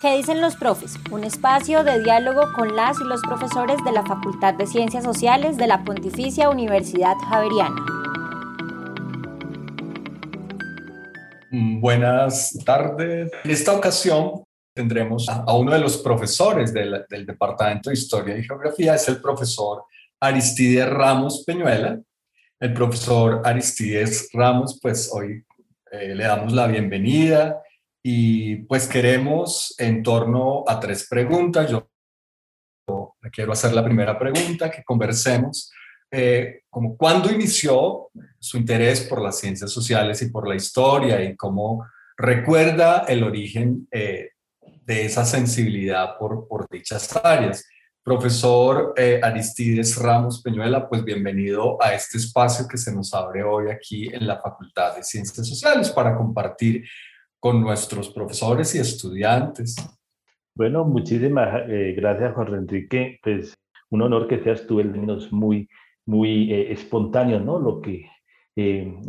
¿Qué dicen los profes? Un espacio de diálogo con las y los profesores de la Facultad de Ciencias Sociales de la Pontificia Universidad Javeriana. Buenas tardes. En esta ocasión tendremos a uno de los profesores del, Departamento de Historia y Geografía, es el profesor Aristides Ramos Peñuela. El profesor Aristides Ramos, pues hoy eh, le damos la bienvenida y pues queremos en torno a tres preguntas. Yo quiero hacer la primera pregunta, que conversemos eh, como cuándo inició su interés por las ciencias sociales y por la historia y cómo recuerda el origen eh, de esa sensibilidad por, por dichas áreas. Profesor eh, Aristides Ramos Peñuela, pues bienvenido a este espacio que se nos abre hoy aquí en la Facultad de Ciencias Sociales para compartir con nuestros profesores y estudiantes. Bueno, muchísimas eh, gracias, Jorge Enrique. Pues un honor que seas tú el menos muy, muy eh, espontáneo, ¿no? Lo que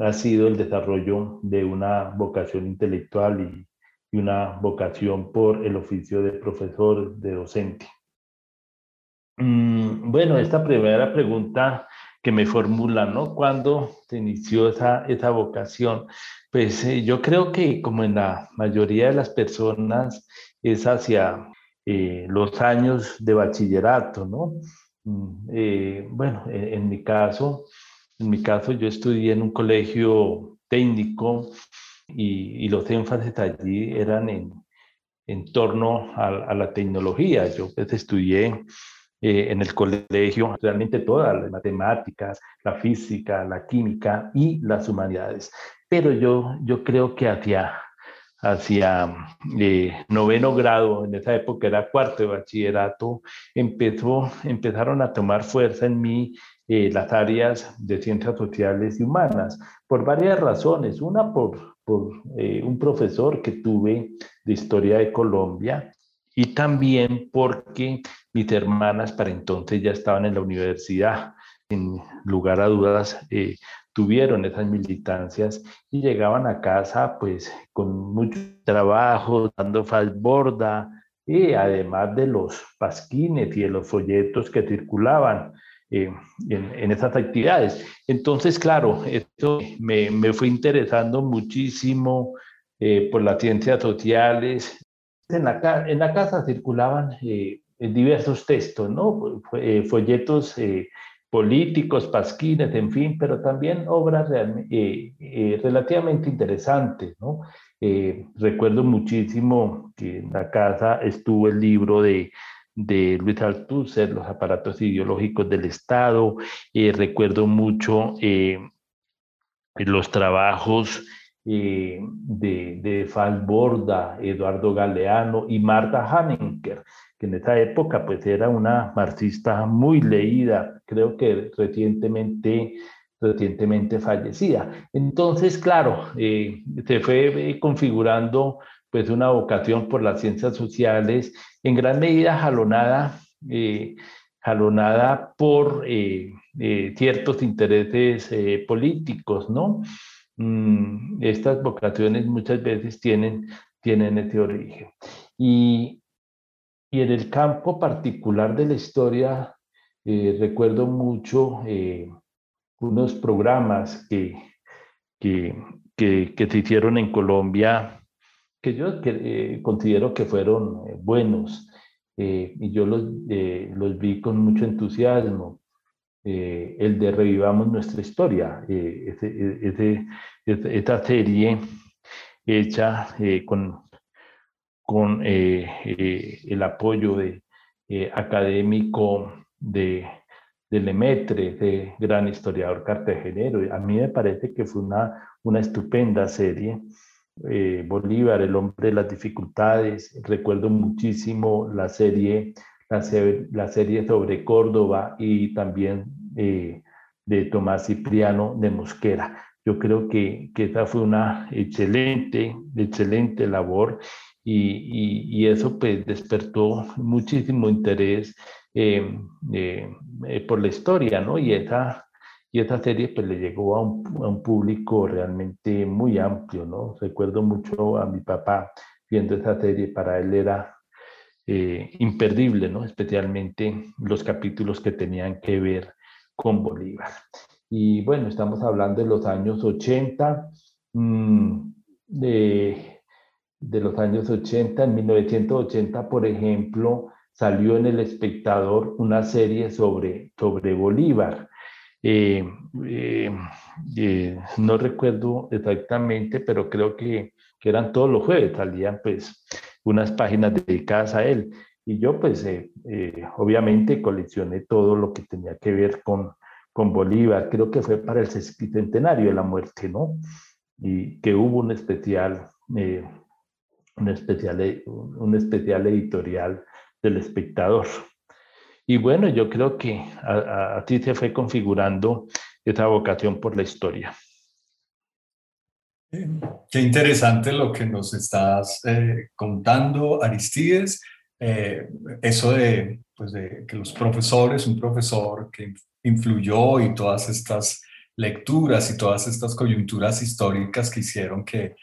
ha sido el desarrollo de una vocación intelectual y, y una vocación por el oficio de profesor, de docente. Mm, bueno, esta primera pregunta que me formula, ¿no? ¿Cuándo se inició esa, esa vocación? Pues eh, yo creo que como en la mayoría de las personas es hacia eh, los años de bachillerato, ¿no? Mm, eh, bueno, en, mi caso, en mi caso yo estudié en un colegio técnico y, los énfasis allí eran en, en torno a, la tecnología. Yo pues, estudié eh, en el colegio realmente todas las matemáticas, la física, la química y las humanidades. Pero yo, yo creo que hacia, hacia eh, noveno grado, en esa época era cuarto de bachillerato, empezó, empezaron a tomar fuerza en mí eh, las áreas de ciencias sociales y humanas, por varias razones. Una, por, por un profesor que tuve de historia de Colombia, y también porque mis hermanas para entonces ya estaban en la universidad. Sin lugar a dudas, eh, tuvieron esas militancias y llegaban a casa pues con mucho trabajo, dando falborda y además de los pasquines y de los folletos que circulaban eh, en, esas actividades. Entonces, claro, esto me, me fue interesando muchísimo eh, por las ciencias sociales, en la, en la casa circulaban eh, diversos textos, ¿no? Eh, folletos eh, políticos, pasquines, en fin, pero también obras relativamente interesantes, ¿no? recuerdo muchísimo que en la casa estuvo el libro de, de Luis Althusser, Los aparatos ideológicos del Estado. recuerdo mucho los trabajos eh, de, de Falborda, Eduardo Galeano y Marta Hanenker, que en esa época pues era una marxista muy leída, creo que recientemente, recientemente fallecida. Entonces, claro, eh, se fue eh, configurando pues una vocación por las ciencias sociales, en gran medida jalonada, jalonada por ciertos intereses políticos, ¿no? Mm, estas vocaciones muchas veces tienen, tienen ese origen. Y, y en el campo particular de la historia, eh, recuerdo mucho eh, unos programas que, que, que, se hicieron en Colombia que yo eh, considero que fueron buenos y yo los, los vi con mucho entusiasmo. El de Revivamos nuestra historia, eh, esta serie hecha con, con el apoyo de, académico de, de Lemetre, de gran historiador cartagenero. A mí me parece que fue una, una estupenda serie. Bolívar, el hombre de las dificultades. Recuerdo muchísimo la serie la, serie sobre Córdoba y también eh, de Tomás Cipriano de Mosquera. Yo creo que, que esa fue una excelente, excelente labor y, eso pues despertó muchísimo interés eh, eh, por la historia, ¿no? Y esa, y esa serie pues le llegó a un, público realmente muy amplio, ¿no? Recuerdo mucho a mi papá viendo esa serie, para él era eh, imperdible, ¿no? especialmente los capítulos que tenían que ver con Bolívar. Y bueno, estamos hablando de los años 80, mm, de, de los años 80, en 1980, por ejemplo, salió en El Espectador una serie sobre, sobre Bolívar. Eh, eh, eh, no recuerdo exactamente, pero creo que, que, eran todos los jueves, salían pues unas páginas dedicadas a él. Y yo pues obviamente coleccioné todo lo que tenía que ver con, con Bolívar, creo que fue para el centenario de la muerte, ¿no? Y que hubo un especial, un especial, un especial editorial del espectador. Y bueno, yo creo que a, ti se fue configurando esa vocación por la historia. Qué interesante lo que nos estás eh, contando, Aristides. Eh, eso de, pues de que los profesores, un profesor que influyó y todas estas lecturas y todas estas coyunturas históricas que hicieron que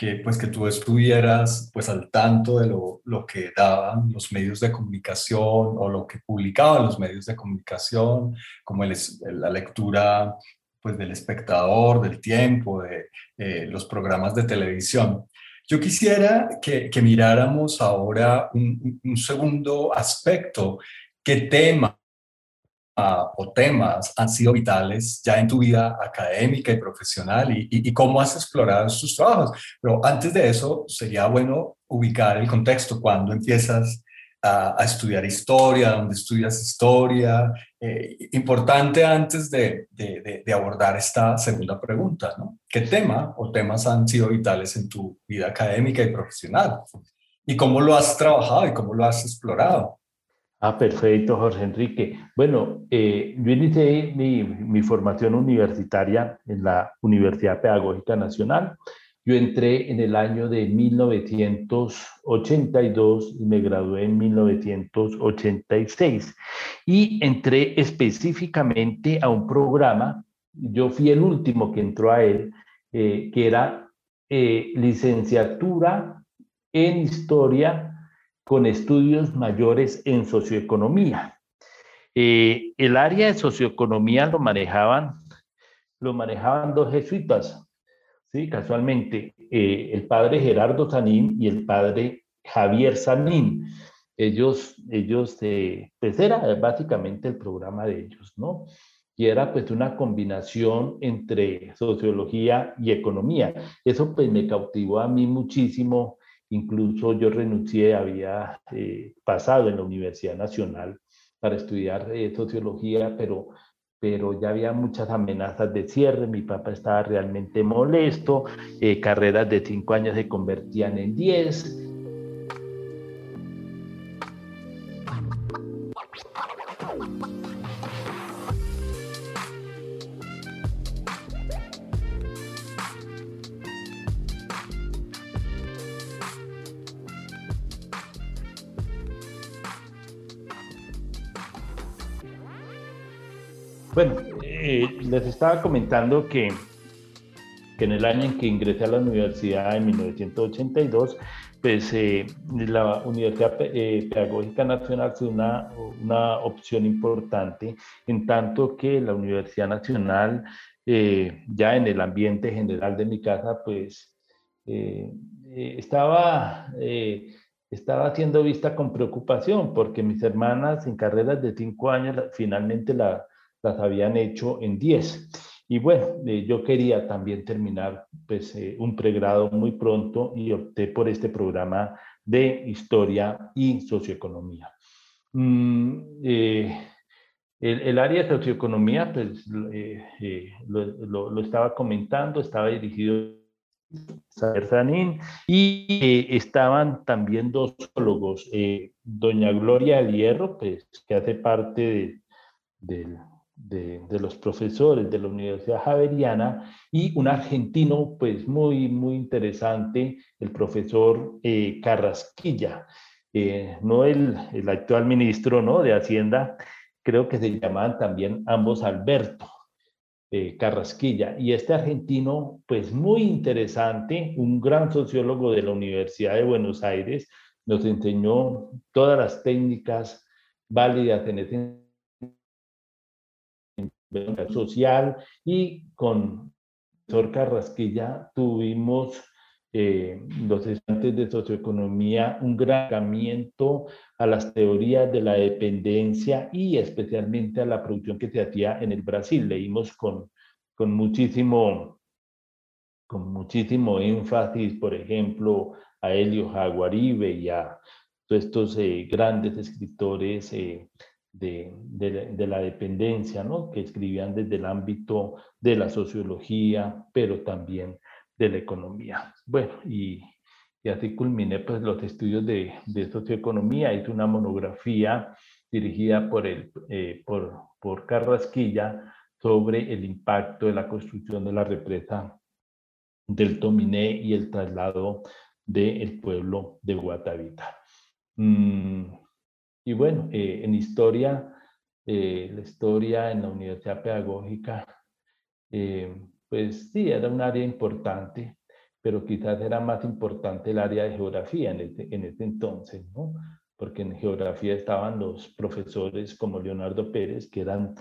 que, pues, que tú estuvieras pues, al tanto de lo, lo, que daban los medios de comunicación o lo que publicaban los medios de comunicación, como el, la lectura pues, del espectador, del tiempo, de eh, los programas de televisión. Yo quisiera que, que miráramos ahora un, un, segundo aspecto. ¿Qué tema o temas han sido vitales ya en tu vida académica y profesional y, cómo has explorado estos trabajos. Pero antes de eso, sería bueno ubicar el contexto, cuando empiezas a, estudiar historia, dónde estudias historia. Eh, importante antes de, de, de, abordar esta segunda pregunta, ¿no? ¿Qué tema o temas han sido vitales en tu vida académica y profesional? ¿Y cómo lo has trabajado y cómo lo has explorado? Ah, perfecto, Jorge Enrique. Bueno, eh, yo inicié mi, formación universitaria en la Universidad Pedagógica Nacional. Yo entré en el año de 1982 y me gradué en 1986. Y entré específicamente a un programa, yo fui el último que entró a él, eh, que era eh, licenciatura en historia con estudios mayores en socioeconomía. Eh, el área de socioeconomía lo manejaban, lo manejaban dos jesuitas, ¿sí? casualmente, eh, el padre Gerardo Sanín y el padre Javier Sanín. Ellos, ellos eh, pues era básicamente el programa de ellos, ¿no? Y era pues una combinación entre sociología y economía. Eso pues me cautivó a mí muchísimo Incluso yo renuncié, había eh, pasado en la Universidad Nacional para estudiar eh, sociología, pero, pero ya había muchas amenazas de cierre, mi papá estaba realmente molesto, eh, carreras de cinco años se convertían en diez, Bueno, eh, les estaba comentando que, que, en el año en que ingresé a la universidad, en 1982, pues eh, la Universidad eh, Pedagógica Nacional fue una, una, opción importante, en tanto que la Universidad Nacional, ya en el ambiente general de mi casa, pues estaba estaba siendo vista con preocupación porque mis hermanas en carreras de cinco años finalmente la, las habían hecho en 10. Y bueno, eh, yo quería también terminar pues, eh, un pregrado muy pronto y opté por este programa de historia y socioeconomía. Mm, eh, el, área de socioeconomía, pues lo, estaba comentando, estaba dirigido a Sanín y estaban también dos sociólogos, doña Gloria del Hierro, pues, que hace parte de, del de, los profesores de la Universidad Javeriana y un argentino pues muy, muy interesante, el profesor eh, Carrasquilla, eh, no el, el, actual ministro ¿no? de Hacienda, creo que se llamaban también ambos Alberto. Eh, Carrasquilla y este argentino, pues muy interesante, un gran sociólogo de la Universidad de Buenos Aires, nos enseñó todas las técnicas válidas en ese social y con profesor Carrasquilla tuvimos eh, los estudiantes de socioeconomía un gran acercamiento a las teorías de la dependencia y especialmente a la producción que se hacía en el Brasil. Leímos con, con muchísimo con muchísimo énfasis, por ejemplo, a Helio Jaguaribe y a todos estos eh, grandes escritores eh, de, de, la dependencia, ¿no? que escribían desde el ámbito de la sociología, pero también de la economía. Bueno, y, y así culminé pues, los estudios de, de, socioeconomía. Hice una monografía dirigida por, el, eh, por, por Carrasquilla sobre el impacto de la construcción de la represa del Tominé y el traslado del pueblo de Guatavita. Mm, y bueno, eh, en historia, eh, la historia en la Universidad Pedagógica, eh, pues sí, era un área importante, pero quizás era más importante el área de geografía en ese, en ese entonces, ¿no? Porque en geografía estaban los profesores como Leonardo Pérez, que eran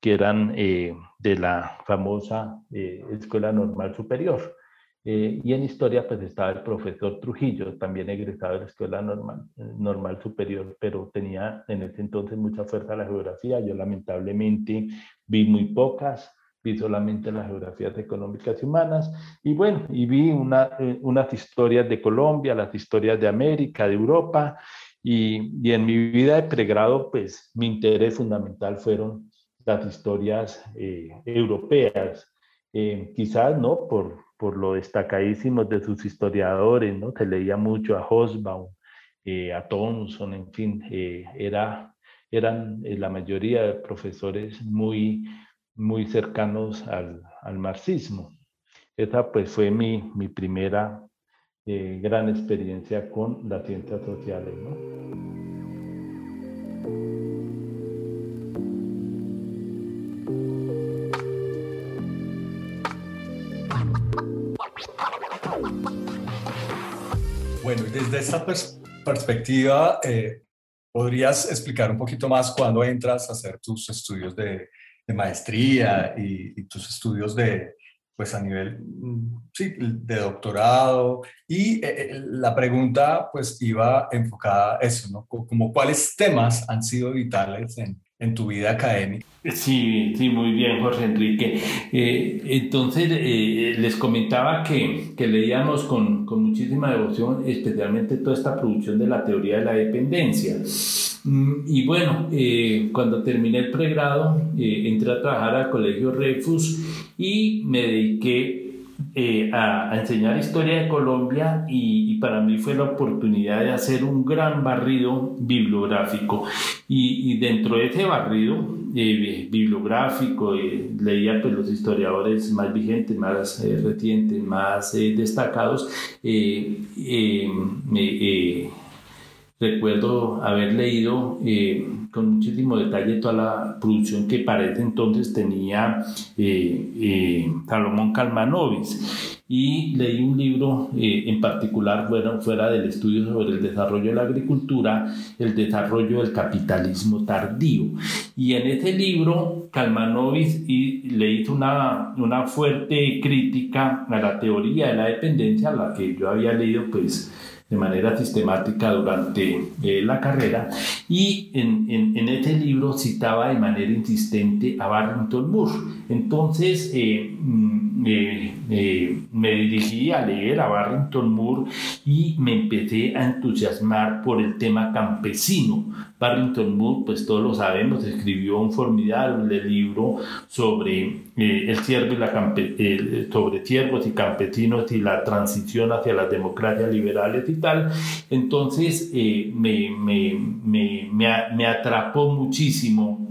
que eran de la famosa Escuela Normal Superior. Eh, y en historia pues estaba el profesor Trujillo, también egresado de la Escuela Normal, normal Superior, pero tenía en ese entonces mucha fuerza la geografía. Yo lamentablemente vi muy pocas, vi solamente las geografías económicas y humanas. Y bueno, y vi una, eh, unas historias de Colombia, las historias de América, de Europa. Y, y, en mi vida de pregrado, pues mi interés fundamental fueron las historias eh, europeas. quizás no por, por lo destacadísimos de sus historiadores, ¿no? Se leía mucho a Hosbaum, eh, a Thomson, en fin, eh, era, eran eh, la mayoría de profesores muy, muy cercanos al, al marxismo. Esa pues fue mi, mi primera gran experiencia con las ciencias sociales, ¿no? Bueno, desde esta perspectiva, eh, ¿podrías explicar un poquito más cuándo entras a hacer tus estudios de, maestría y, tus estudios de, pues a nivel, mm, sí, de doctorado? Y eh, eh, la pregunta, pues, iba enfocada a eso, ¿no? Como cuáles temas han sido vitales en, en tu vida académica. Sí, sí, muy bien, Jorge Enrique. Eh, entonces, eh, les comentaba que, que leíamos con, con, muchísima devoción, especialmente toda esta producción de la teoría de la dependencia. Mm, y bueno, eh, cuando terminé el pregrado, entré a trabajar al Colegio Refus y me dediqué eh, a, enseñar historia de Colombia y, para mí fue la oportunidad de hacer un gran barrido bibliográfico. Y, dentro de ese barrido eh, bibliográfico eh, leía pues los historiadores más vigentes, más recientes, más destacados recuerdo haber leído con muchísimo detalle toda la producción que para ese entonces tenía eh, eh, Salomón Calmanovis. Y leí un libro eh, en particular fuera, fuera del estudio sobre el desarrollo de la agricultura, el desarrollo del capitalismo tardío. Y en ese libro, Calmanovis y, le hizo una, una fuerte crítica a la teoría de la dependencia, a la que yo había leído pues de manera sistemática durante eh, la carrera y en, en, en, este libro citaba de manera insistente a Barrington Moore. Entonces eh, mm, eh, me dirigí a leer a Barrington Moore y me empecé a entusiasmar por el tema campesino. Barrington Moore, pues todos lo sabemos, escribió un formidable libro sobre el ciervo y la sobre ciervos y campesinos y la transición hacia las democracias liberales y entonces eh, me, me, me, me, atrapó muchísimo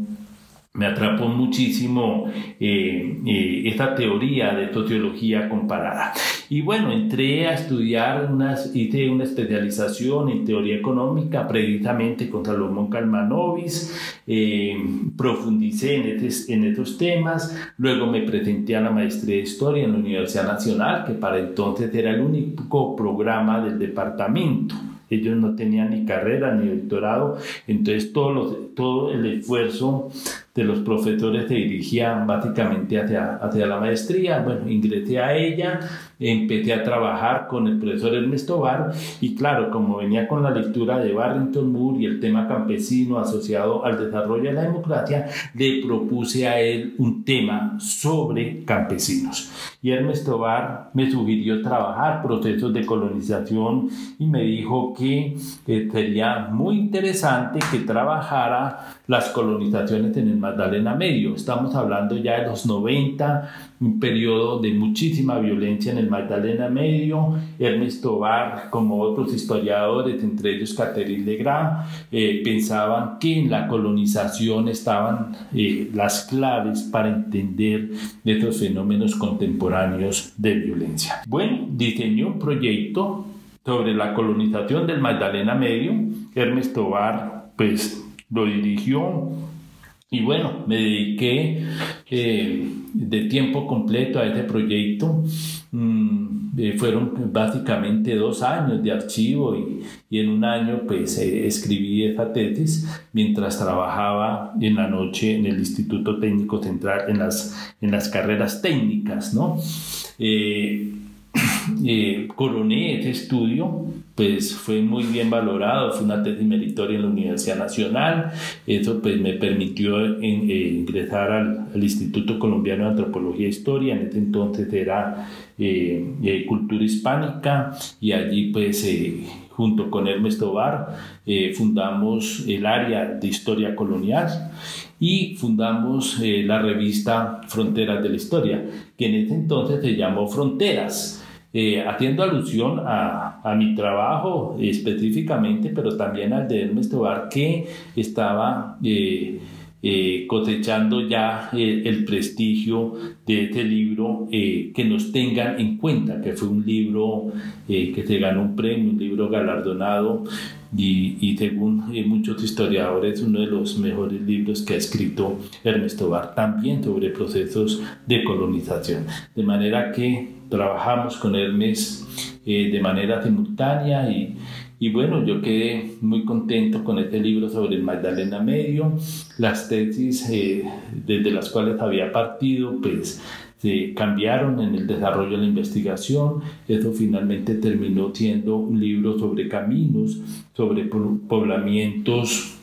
me atrapó muchísimo eh, eh, esta teoría de sociología comparada. Y bueno, entré a estudiar, unas, hice una especialización en teoría económica precisamente con Salomón Calmanovis, profundicé en, en estos temas, luego me presenté a la maestría de historia en la Universidad Nacional, que para entonces era el único programa del departamento ellos no tenían ni carrera ni doctorado, entonces todo, todo el esfuerzo de los profesores se dirigía básicamente hacia, hacia la maestría. Bueno, ingresé a ella, empecé a trabajar con el profesor Ernesto Bar y claro, como venía con la lectura de Barrington Moore y el tema campesino asociado al desarrollo de la democracia, le propuse a él un tema sobre campesinos. Y Ernesto Bar me sugirió trabajar procesos de colonización y me dijo que eh, sería muy interesante que trabajara las colonizaciones en el Magdalena Medio. Estamos hablando ya de los 90, un periodo de muchísima violencia en el Magdalena Medio. Ernesto Bar, como otros historiadores, entre ellos Catherine Legrand, eh, pensaban que en la colonización estaban eh, las claves para entender estos fenómenos contemporáneos de violencia. Bueno, diseñó un proyecto sobre la colonización del Magdalena Medio. Ernesto Bar, pues, lo dirigió y bueno, me dediqué eh, de tiempo completo a este proyecto. Mm, eh, fueron básicamente dos años de archivo y, y en un año pues eh, escribí esa tesis mientras trabajaba en la noche en el Instituto Técnico Central en las, en las carreras técnicas, ¿no? Coroné ese estudio pues fue muy bien valorado, fue una tesis meritoria en la Universidad Nacional, eso pues me permitió eh, ingresar al, Instituto Colombiano de Antropología e Historia, en ese entonces era eh, eh, Cultura Hispánica y allí pues junto con Hermes Tobar fundamos el área de Historia Colonial y fundamos la revista Fronteras de la Historia, que en ese entonces se llamó Fronteras eh, haciendo alusión a, a, mi trabajo específicamente, pero también al de Hermes Tobar, que estaba eh, eh, cosechando ya el prestigio de este libro, que nos tengan en cuenta, que fue un libro que se ganó un premio, un libro galardonado. Y, y según muchos historiadores, uno de los mejores libros que ha escrito Ernesto Bar, también sobre procesos de colonización. De manera que trabajamos con Hermes eh, de manera simultánea y, y, bueno, yo quedé muy contento con este libro sobre el Magdalena Medio. Las tesis eh, desde las cuales había partido, pues se cambiaron en el desarrollo de la investigación. Eso finalmente terminó siendo un libro sobre caminos, sobre poblamientos,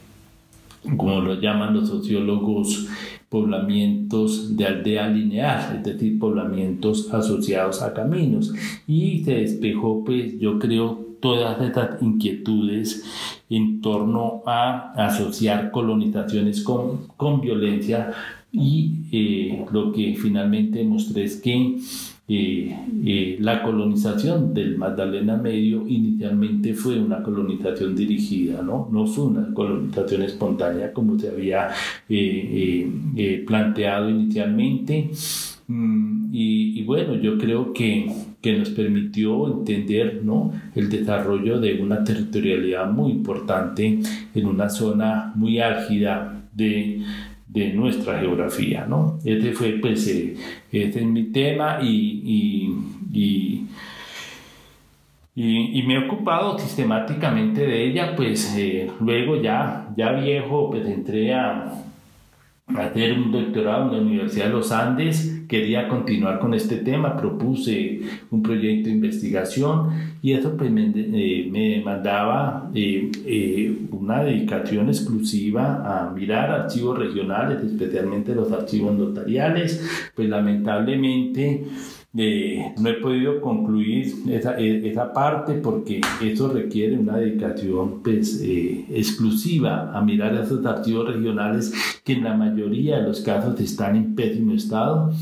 como lo llaman los sociólogos poblamientos de aldea lineal, es decir, poblamientos asociados a caminos. Y se despejó, pues yo creo, todas estas inquietudes en torno a asociar colonizaciones con, con violencia y eh, lo que finalmente mostré es que eh, eh, la colonización del Magdalena Medio inicialmente fue una colonización dirigida, ¿no? no fue una colonización espontánea como se había planteado inicialmente. Mm, y, bueno, yo creo que, que, nos permitió entender ¿no? el desarrollo de una territorialidad muy importante en una zona muy álgida de, de nuestra geografía, ¿no? Este fue, pues, eh, este es mi tema y, y, y, me he ocupado sistemáticamente de ella, pues, eh, luego ya, ya viejo, pues, entré a, hacer un doctorado en la Universidad de los Andes, quería continuar con este tema, propuse un proyecto de investigación y eso pues me, eh, me mandaba eh, eh, una dedicación exclusiva a mirar archivos regionales, especialmente los archivos notariales, pues lamentablemente eh, no he podido concluir esa, e, esa, parte porque eso requiere una dedicación pues, eh, exclusiva a mirar esos archivos regionales que en la mayoría de los casos están en pésimo estado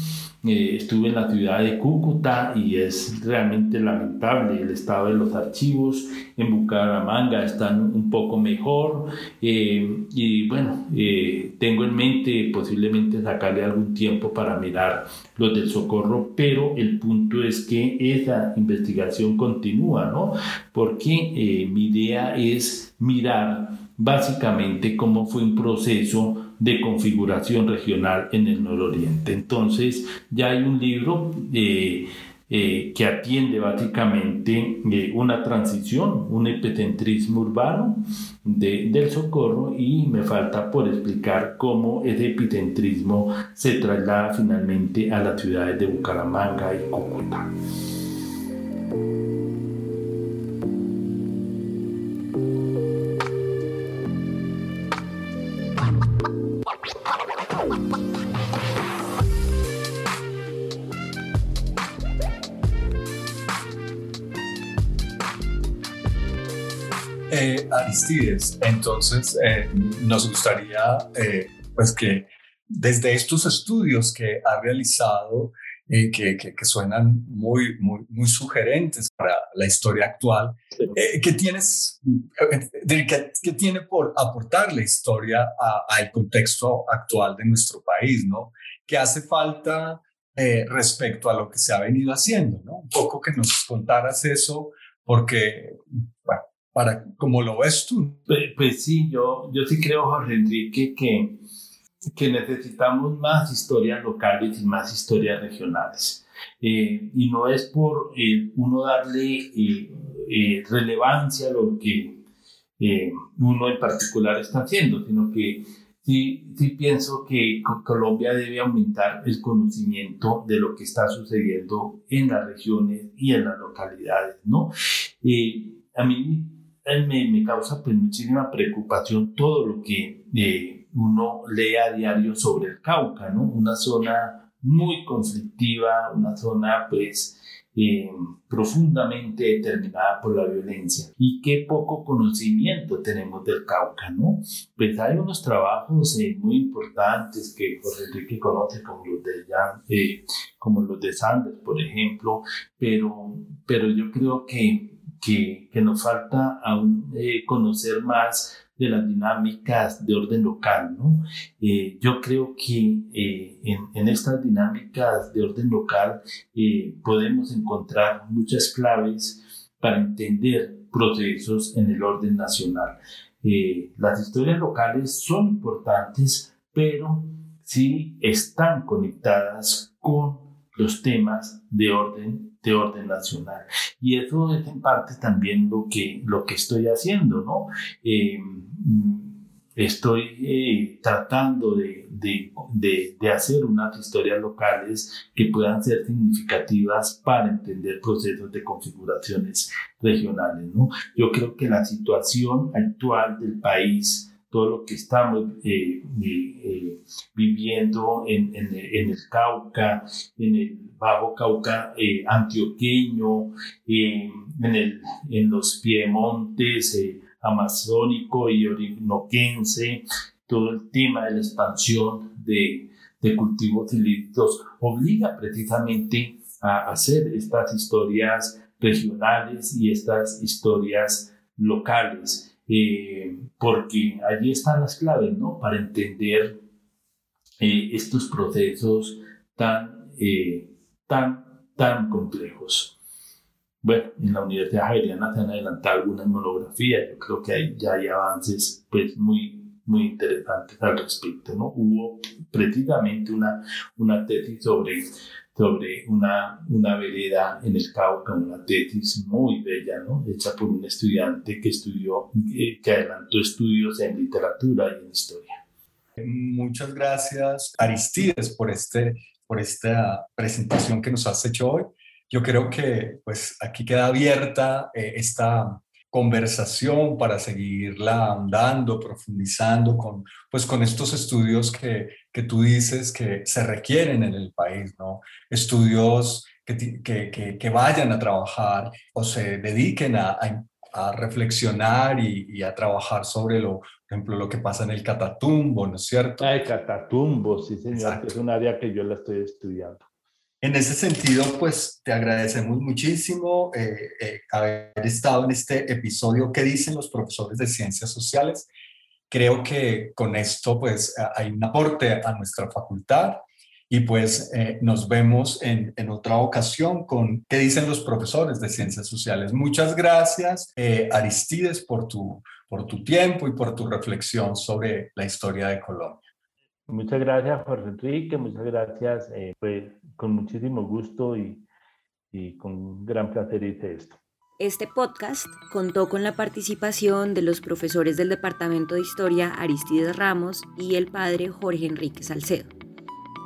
eh, estuve en la ciudad de Cúcuta y es realmente lamentable el estado de los archivos. En Bucaramanga están un poco mejor eh, y bueno, eh, tengo en mente posiblemente sacarle algún tiempo para mirar los del socorro, pero el punto es que esa investigación continúa, ¿no? Porque mi idea es mirar básicamente cómo fue un proceso de configuración regional en el nororiente. Entonces, ya hay un libro eh, eh, que atiende básicamente eh, una transición, un epicentrismo urbano del socorro y me falta por explicar cómo ese epicentrismo se traslada finalmente a las ciudades de Bucaramanga y Cúcuta. Aristides, entonces eh, nos gustaría eh, pues que desde estos estudios que ha realizado, que, que, suenan muy, muy, muy sugerentes para la historia actual, ¿qué tienes, qué, tiene por aportar la historia al contexto actual de nuestro país, ¿no? ¿Qué hace falta respecto a lo que se ha venido haciendo, ¿no? Un poco que nos contaras eso, porque, bueno, para como lo ves tú. Pues, pues, sí, yo, yo sí creo, Jorge Enrique, que, que necesitamos más historias locales y más historias regionales. Eh, y no es por eh, uno darle eh, relevancia a lo que uno en particular está haciendo, sino que sí, sí pienso que Colombia debe aumentar el conocimiento de lo que está sucediendo en las regiones y en las localidades, ¿no? a mí me, me causa pues muchísima preocupación todo lo que eh, uno lee a diario sobre el Cauca, ¿no? Una zona muy conflictiva, una zona pues eh, profundamente determinada por la violencia. Y qué poco conocimiento tenemos del Cauca, ¿no? Pues hay unos trabajos eh, muy importantes que Jorge Enrique conoce, como los de, como los de Sanders, por ejemplo, pero, pero yo creo que que, que nos falta aún eh, conocer más de las dinámicas de orden local. ¿no? Eh, yo creo que eh, en, en, estas dinámicas de orden local podemos encontrar muchas claves para entender procesos en el orden nacional. las historias locales son importantes, pero sí están conectadas con los temas de orden de orden nacional. Y eso es en parte también lo que, lo que estoy haciendo, ¿no? Eh, estoy eh, tratando de, de, de, hacer unas historias locales que puedan ser significativas para entender procesos de configuraciones regionales, ¿no? Yo creo que la situación actual del país todo lo que estamos eh, viviendo en, en, en, el Cauca, en el Bajo Cauca eh, antioqueño, eh, en, los piemontes eh, amazónico y orinoquense, todo el tema de la expansión de, de cultivos ilícitos obliga precisamente a hacer estas historias regionales y estas historias locales, porque allí están las claves, ¿no? Para entender estos procesos tan tan, tan complejos. Bueno, en la Universidad Javeriana se han adelantado algunas monografías, yo creo que hay, ya hay avances pues muy, muy interesantes al respecto, ¿no? Hubo precisamente una, una tesis sobre, sobre una, una vereda en el Cauca, una tesis muy bella, ¿no? Hecha por un estudiante que estudió, que, que adelantó estudios en literatura y en historia. Muchas gracias, Aristides, por este por esta presentación que nos has hecho hoy. Yo creo que pues aquí queda abierta eh, esta conversación para seguirla andando, profundizando con, pues, con estos estudios que, que tú dices que se requieren en el país, ¿no? Estudios que, que, que vayan a trabajar o se dediquen a, a, reflexionar y, y, a trabajar sobre lo, por ejemplo, lo que pasa en el Catatumbo, ¿no es cierto? Ah, el Catatumbo, sí, señor, es un área que yo la estoy estudiando. En ese sentido, pues te agradecemos muchísimo eh, eh, haber estado en este episodio. ¿Qué dicen los profesores de ciencias sociales? Creo que con esto, pues, hay un aporte a nuestra facultad y pues eh, nos vemos en, en, otra ocasión con qué dicen los profesores de ciencias sociales. Muchas gracias, Aristides, por tu por tu tiempo y por tu reflexión sobre la historia de Colombia. Muchas gracias, Jorge Enrique, muchas gracias, eh, pues con muchísimo gusto y, y con gran placer hice esto. Este podcast contó con la participación de los profesores del Departamento de Historia Aristides Ramos y el padre Jorge Enrique Salcedo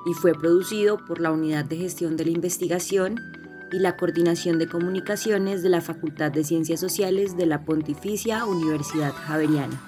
y fue producido por la Unidad de Gestión de la Investigación y la Coordinación de Comunicaciones de la Facultad de Ciencias Sociales de la Pontificia Universidad Javeriana.